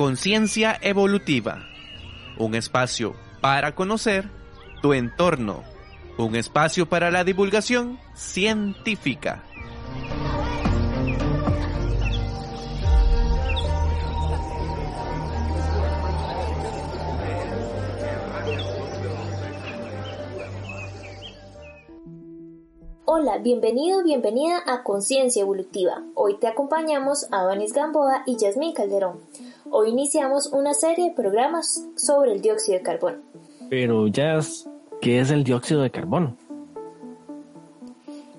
Conciencia Evolutiva. Un espacio para conocer tu entorno. Un espacio para la divulgación científica. Hola, bienvenido, bienvenida a Conciencia Evolutiva. Hoy te acompañamos a Adonis Gamboa y Yasmín Calderón. Hoy iniciamos una serie de programas sobre el dióxido de carbono. Pero Jazz, ¿qué es el dióxido de carbono?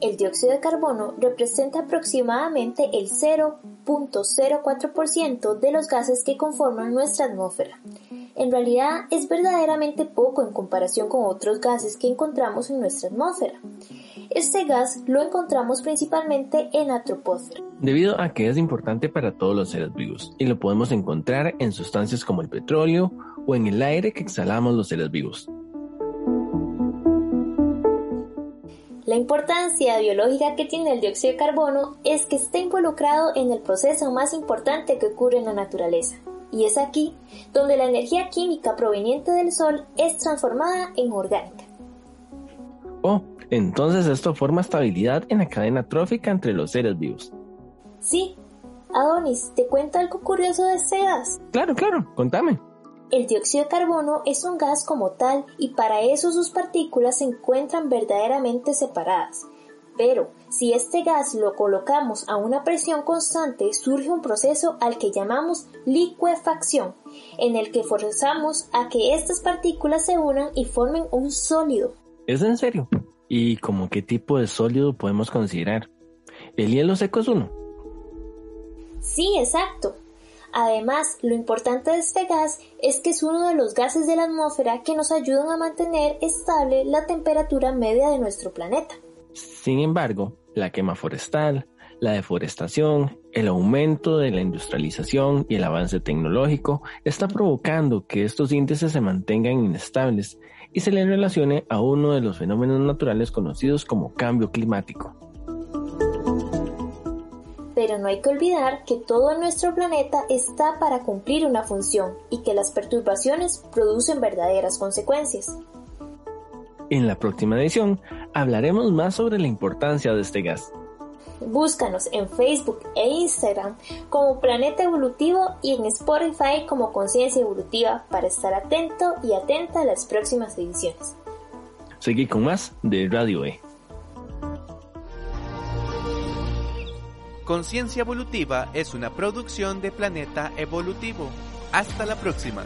El dióxido de carbono representa aproximadamente el 0.04% de los gases que conforman nuestra atmósfera. En realidad es verdaderamente poco en comparación con otros gases que encontramos en nuestra atmósfera. Este gas lo encontramos principalmente en la troposfera. Debido a que es importante para todos los seres vivos y lo podemos encontrar en sustancias como el petróleo o en el aire que exhalamos los seres vivos. La importancia biológica que tiene el dióxido de carbono es que está involucrado en el proceso más importante que ocurre en la naturaleza. Y es aquí donde la energía química proveniente del Sol es transformada en orgánica. Oh, entonces esto forma estabilidad en la cadena trófica entre los seres vivos. Sí. Adonis, ¿te cuento algo curioso de este gas? Claro, claro, contame. El dióxido de carbono es un gas como tal y para eso sus partículas se encuentran verdaderamente separadas. Pero si este gas lo colocamos a una presión constante, surge un proceso al que llamamos licuefacción, en el que forzamos a que estas partículas se unan y formen un sólido. ¿Es en serio? ¿Y como qué tipo de sólido podemos considerar? ¿El hielo seco es uno? Sí, exacto. Además, lo importante de este gas es que es uno de los gases de la atmósfera que nos ayudan a mantener estable la temperatura media de nuestro planeta. Sin embargo, la quema forestal, la deforestación, el aumento de la industrialización y el avance tecnológico está provocando que estos índices se mantengan inestables y se le relacione a uno de los fenómenos naturales conocidos como cambio climático. Pero no hay que olvidar que todo nuestro planeta está para cumplir una función y que las perturbaciones producen verdaderas consecuencias. En la próxima edición hablaremos más sobre la importancia de este gas. Búscanos en Facebook e Instagram como Planeta Evolutivo y en Spotify como Conciencia Evolutiva para estar atento y atenta a las próximas ediciones. Seguí con más de Radio E. Conciencia Evolutiva es una producción de Planeta Evolutivo. Hasta la próxima.